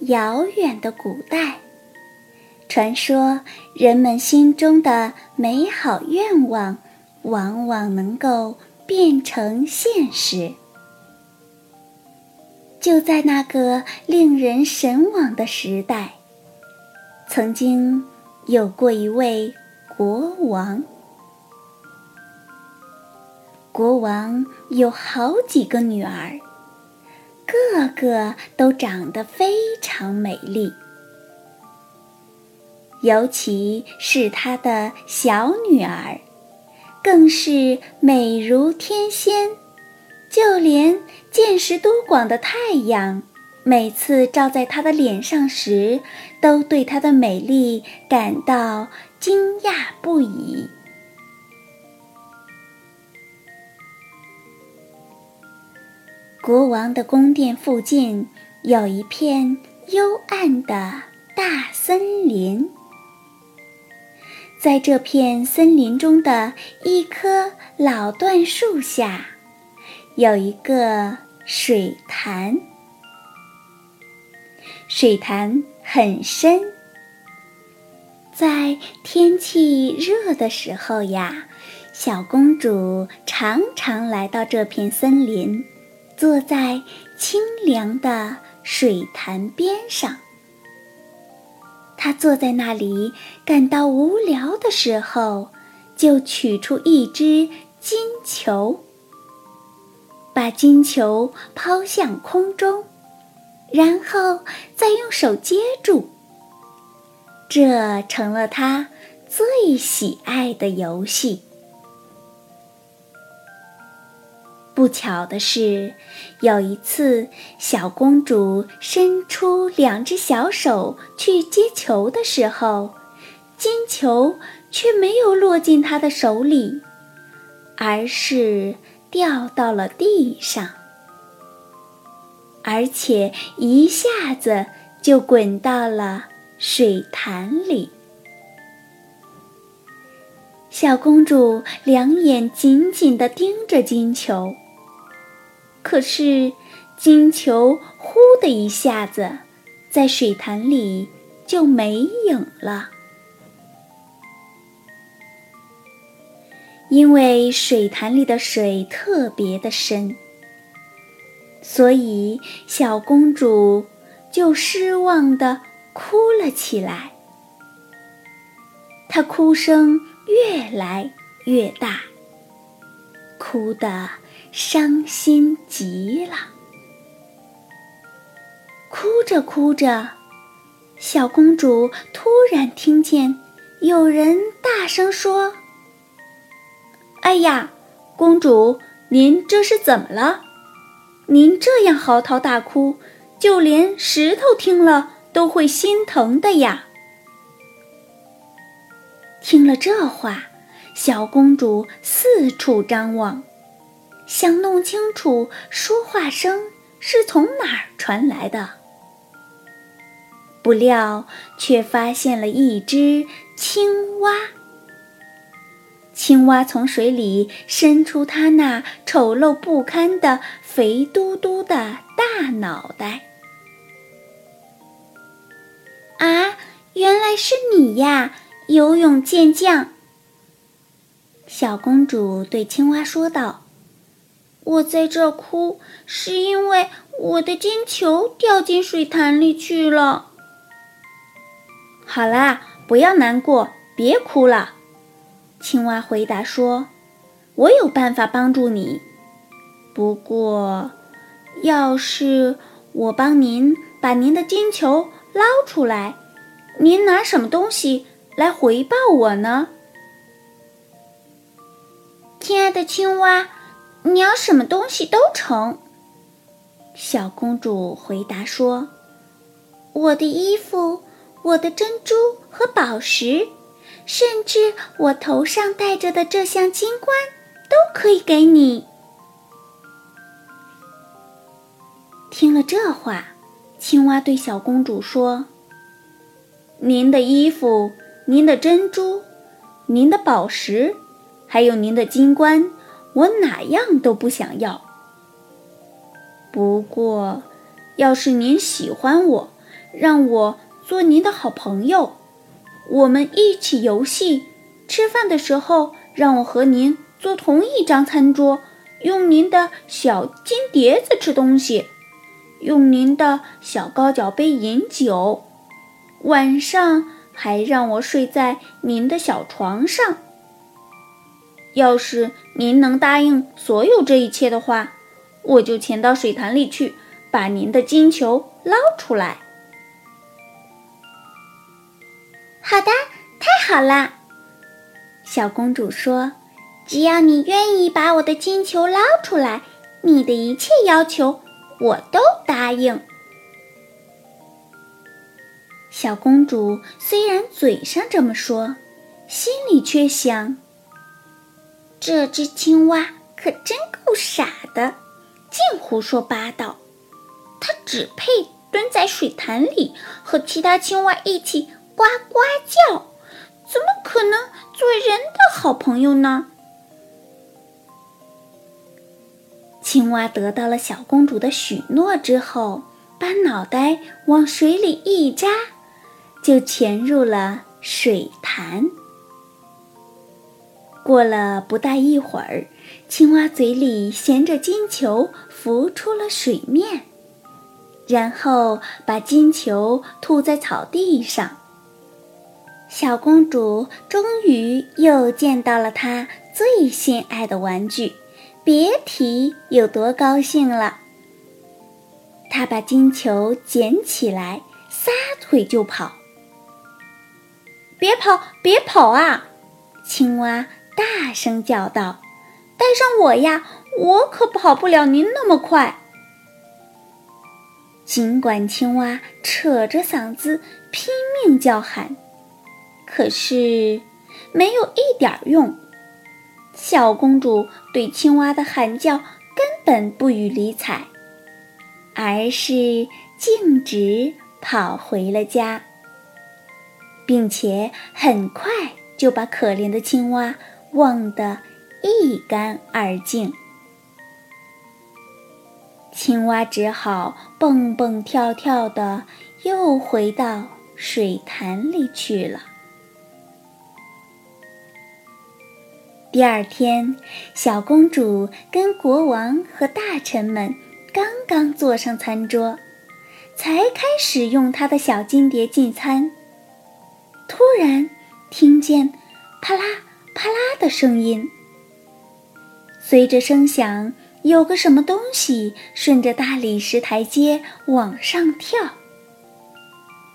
遥远的古代，传说人们心中的美好愿望，往往能够变成现实。就在那个令人神往的时代，曾经有过一位国王。国王有好几个女儿。个个都长得非常美丽，尤其是他的小女儿，更是美如天仙。就连见识多广的太阳，每次照在她的脸上时，都对她的美丽感到惊讶不已。国王的宫殿附近有一片幽暗的大森林，在这片森林中的一棵老椴树下，有一个水潭。水潭很深，在天气热的时候呀，小公主常常来到这片森林。坐在清凉的水潭边上，他坐在那里，感到无聊的时候，就取出一只金球，把金球抛向空中，然后再用手接住。这成了他最喜爱的游戏。不巧的是，有一次，小公主伸出两只小手去接球的时候，金球却没有落进她的手里，而是掉到了地上，而且一下子就滚到了水潭里。小公主两眼紧紧地盯着金球。可是，金球呼的一下子，在水潭里就没影了。因为水潭里的水特别的深，所以小公主就失望的哭了起来。她哭声越来越大，哭的。伤心极了，哭着哭着，小公主突然听见有人大声说：“哎呀，公主，您这是怎么了？您这样嚎啕大哭，就连石头听了都会心疼的呀！”听了这话，小公主四处张望。想弄清楚说话声是从哪儿传来的，不料却发现了一只青蛙。青蛙从水里伸出它那丑陋不堪的肥嘟嘟的大脑袋。啊，原来是你呀，游泳健将！小公主对青蛙说道。我在这哭，是因为我的金球掉进水潭里去了。好啦，不要难过，别哭了。青蛙回答说：“我有办法帮助你。不过，要是我帮您把您的金球捞出来，您拿什么东西来回报我呢？”亲爱的青蛙，你要什么东西都成。”小公主回答说：“我的衣服，我的珍珠和宝石，甚至我头上戴着的这项金冠，都可以给你。”听了这话，青蛙对小公主说：“您的衣服，您的珍珠，您的宝石，还有您的金冠，我哪样都不想要。”不过，要是您喜欢我，让我做您的好朋友，我们一起游戏，吃饭的时候让我和您坐同一张餐桌，用您的小金碟子吃东西，用您的小高脚杯饮酒，晚上还让我睡在您的小床上。要是您能答应所有这一切的话。我就潜到水潭里去，把您的金球捞出来。好的，太好了，小公主说：“只要你愿意把我的金球捞出来，你的一切要求我都答应。”小公主虽然嘴上这么说，心里却想：“这只青蛙可真够傻的。”净胡说八道，它只配蹲在水潭里和其他青蛙一起呱呱叫，怎么可能做人的好朋友呢？青蛙得到了小公主的许诺之后，把脑袋往水里一扎，就潜入了水潭。过了不大一会儿。青蛙嘴里衔着金球浮出了水面，然后把金球吐在草地上。小公主终于又见到了她最心爱的玩具，别提有多高兴了。她把金球捡起来，撒腿就跑。别跑，别跑啊！青蛙大声叫道。带上我呀，我可跑不了您那么快。尽管青蛙扯着嗓子拼命叫喊，可是没有一点用。小公主对青蛙的喊叫根本不予理睬，而是径直跑回了家，并且很快就把可怜的青蛙忘得。一干二净，青蛙只好蹦蹦跳跳的又回到水潭里去了。第二天，小公主跟国王和大臣们刚刚坐上餐桌，才开始用她的小金碟进餐，突然听见啪啦啪啦的声音。随着声响，有个什么东西顺着大理石台阶往上跳。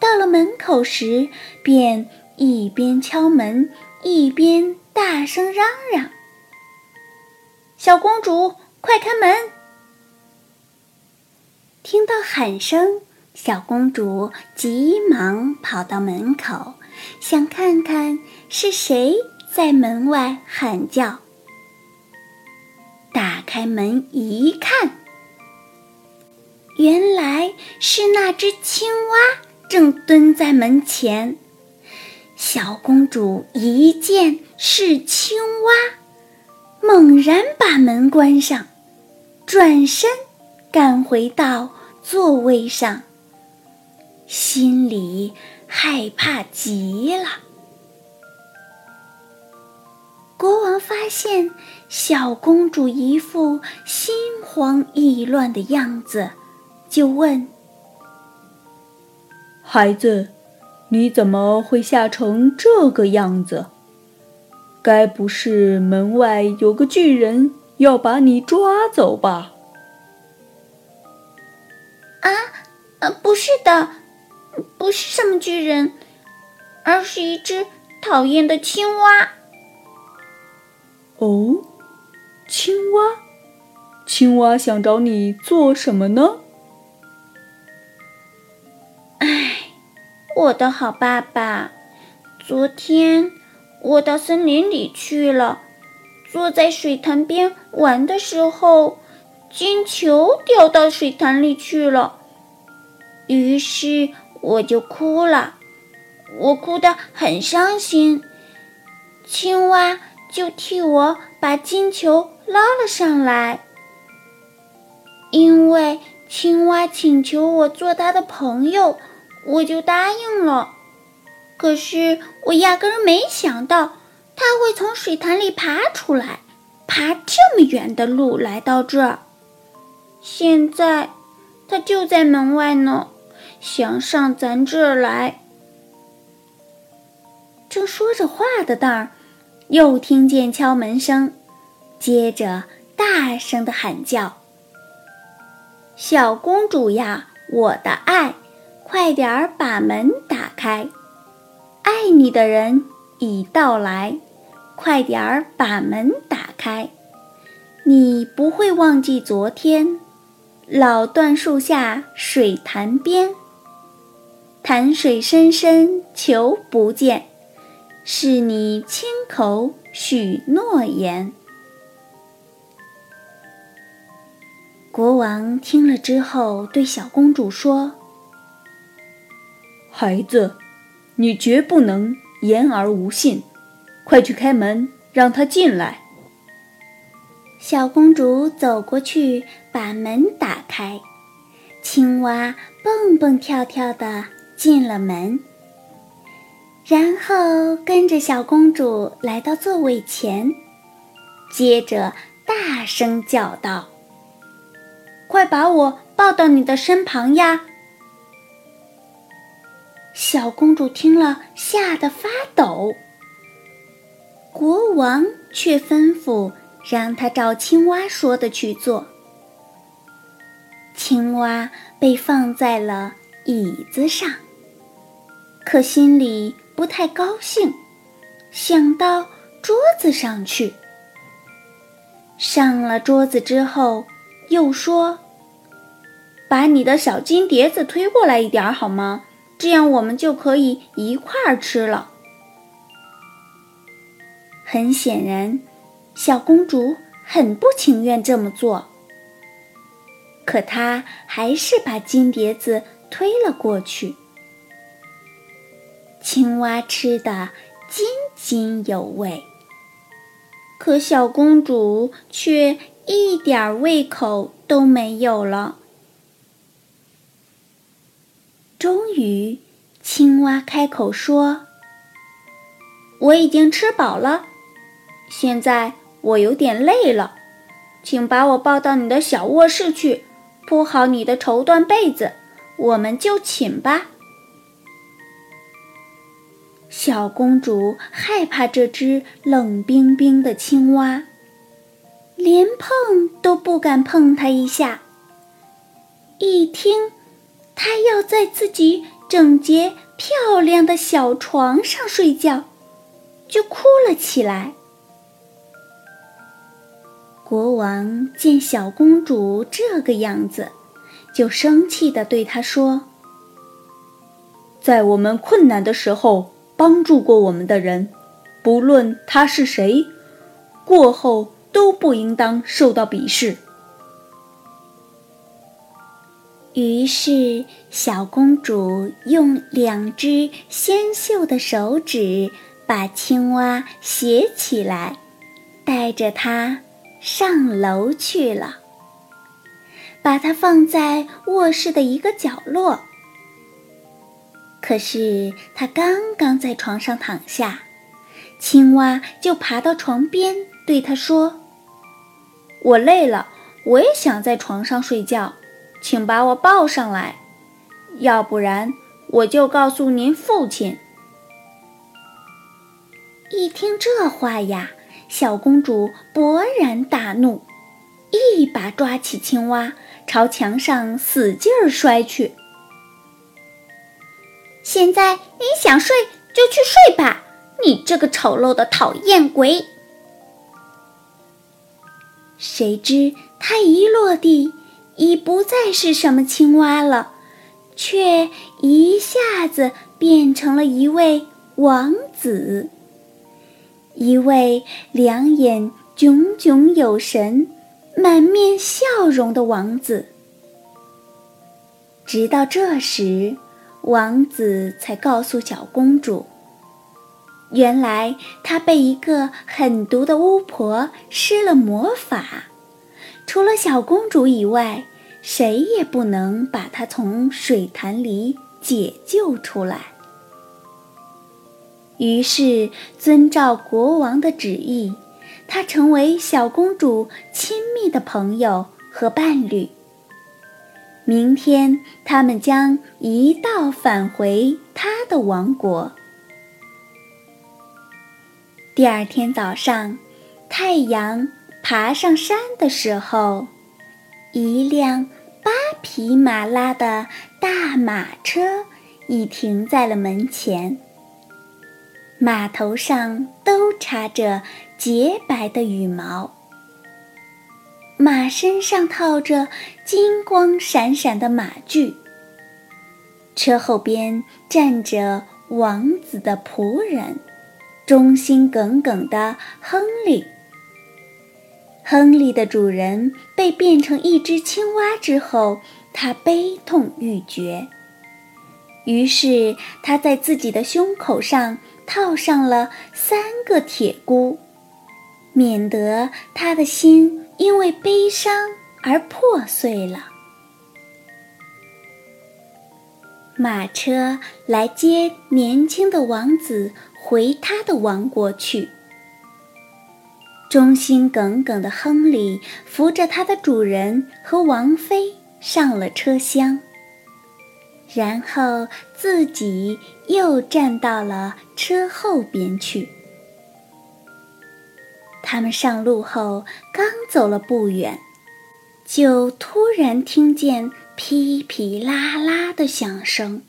到了门口时，便一边敲门，一边大声嚷嚷：“小公主，快开门！”听到喊声，小公主急忙跑到门口，想看看是谁在门外喊叫。打开门一看，原来是那只青蛙正蹲在门前。小公主一见是青蛙，猛然把门关上，转身赶回到座位上，心里害怕极了。国王发现小公主一副心慌意乱的样子，就问：“孩子，你怎么会吓成这个样子？该不是门外有个巨人要把你抓走吧？”“啊，呃，不是的，不是什么巨人，而是一只讨厌的青蛙。”哦，青蛙青蛙想找你做什么呢？唉，我的好爸爸，昨天我到森林里去了，坐在水潭边玩的时候，金球掉到水潭里去了，于是我就哭了，我哭得很伤心。青蛙就替我把金球捞了上来。因为青蛙请求我做他的朋友，我就答应了。可是我压根儿没想到他会从水潭里爬出来，爬这么远的路来到这儿。现在他就在门外呢，想上咱这儿来。正说着话的当儿，又听见敲门声，接着大声的喊叫。小公主呀，我的爱，快点儿把门打开！爱你的人已到来，快点儿把门打开！你不会忘记昨天，老椴树下水潭边，潭水深深求不见，是你亲口许诺言。国王听了之后，对小公主说：“孩子，你绝不能言而无信，快去开门，让他进来。”小公主走过去，把门打开，青蛙蹦蹦跳跳的进了门，然后跟着小公主来到座位前，接着大声叫道。快把我抱到你的身旁呀！小公主听了，吓得发抖。国王却吩咐让她照青蛙说的去做。青蛙被放在了椅子上，可心里不太高兴，想到桌子上去。上了桌子之后，又说。把你的小金碟子推过来一点好吗？这样我们就可以一块儿吃了。很显然，小公主很不情愿这么做，可她还是把金碟子推了过去。青蛙吃得津津有味，可小公主却一点胃口都没有了。终于，青蛙开口说：“我已经吃饱了，现在我有点累了，请把我抱到你的小卧室去，铺好你的绸缎被子，我们就寝吧。”小公主害怕这只冷冰冰的青蛙，连碰都不敢碰它一下。一听。他要在自己整洁漂亮的小床上睡觉，就哭了起来。国王见小公主这个样子，就生气地对她说：“在我们困难的时候帮助过我们的人，不论他是谁，过后都不应当受到鄙视。”于是，小公主用两只纤秀的手指把青蛙携起来，带着它上楼去了，把它放在卧室的一个角落。可是，他刚刚在床上躺下，青蛙就爬到床边，对他说：“我累了，我也想在床上睡觉。”请把我抱上来，要不然我就告诉您父亲。一听这话呀，小公主勃然大怒，一把抓起青蛙，朝墙上使劲儿摔去。现在你想睡就去睡吧，你这个丑陋的讨厌鬼！谁知他一落地，已不再是什么青蛙了，却一下子变成了一位王子，一位两眼炯炯有神、满面笑容的王子。直到这时，王子才告诉小公主。原来他被一个狠毒的巫婆施了魔法，除了小公主以外，谁也不能把她从水潭里解救出来。于是，遵照国王的旨意，他成为小公主亲密的朋友和伴侣。明天，他们将一道返回他的王国。第二天早上，太阳爬上山的时候，一辆八匹马拉的大马车已停在了门前。马头上都插着洁白的羽毛，马身上套着金光闪闪的马具。车后边站着王子的仆人。忠心耿耿的亨利。亨利的主人被变成一只青蛙之后，他悲痛欲绝。于是他在自己的胸口上套上了三个铁箍，免得他的心因为悲伤而破碎了。马车来接年轻的王子。回他的王国去。忠心耿耿的亨利扶着他的主人和王妃上了车厢，然后自己又站到了车后边去。他们上路后，刚走了不远，就突然听见噼噼啦啦的响声，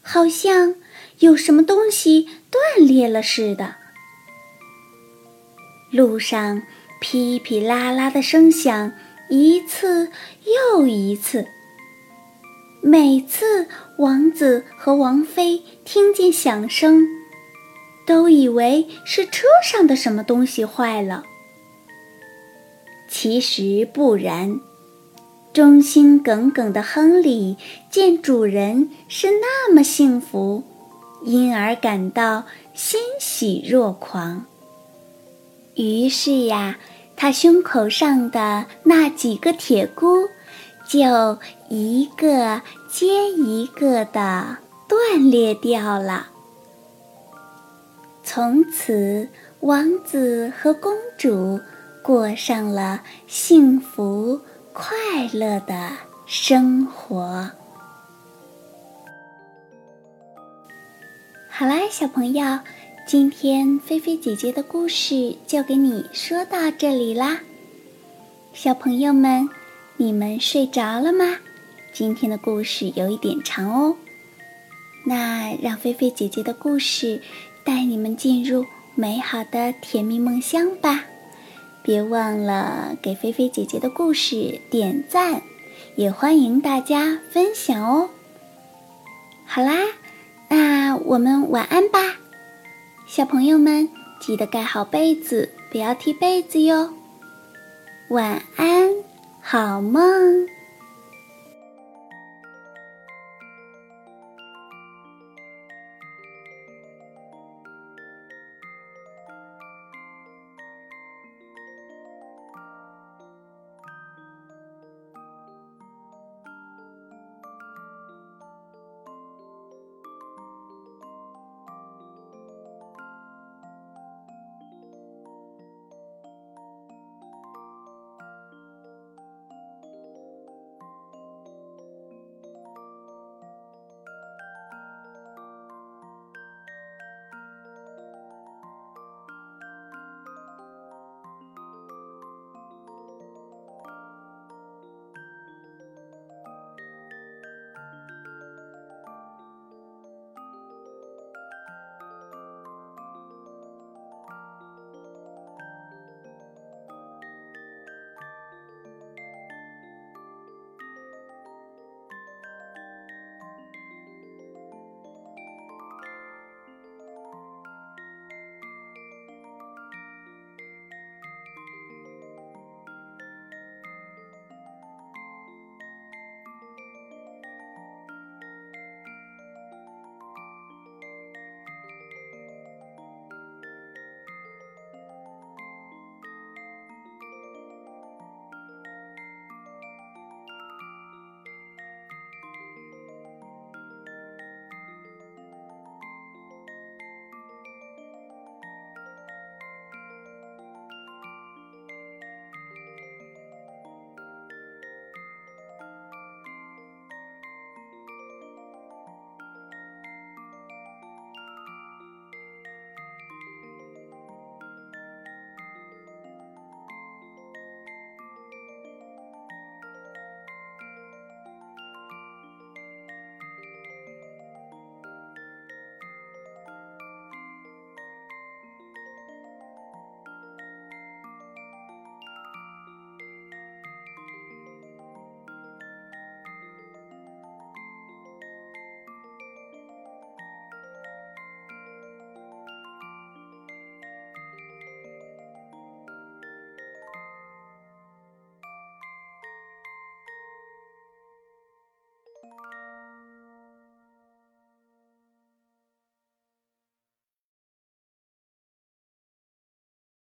好像有什么东西。断裂了似的，路上噼噼啦啦的声响一次又一次。每次王子和王妃听见响声，都以为是车上的什么东西坏了。其实不然，忠心耿耿的亨利见主人是那么幸福。因而感到欣喜若狂。于是呀，他胸口上的那几个铁箍，就一个接一个的断裂掉了。从此，王子和公主过上了幸福快乐的生活。好啦，小朋友，今天菲菲姐姐的故事就给你说到这里啦。小朋友们，你们睡着了吗？今天的故事有一点长哦，那让菲菲姐姐的故事带你们进入美好的甜蜜梦乡吧。别忘了给菲菲姐姐的故事点赞，也欢迎大家分享哦。好啦。那我们晚安吧，小朋友们记得盖好被子，不要踢被子哟。晚安，好梦。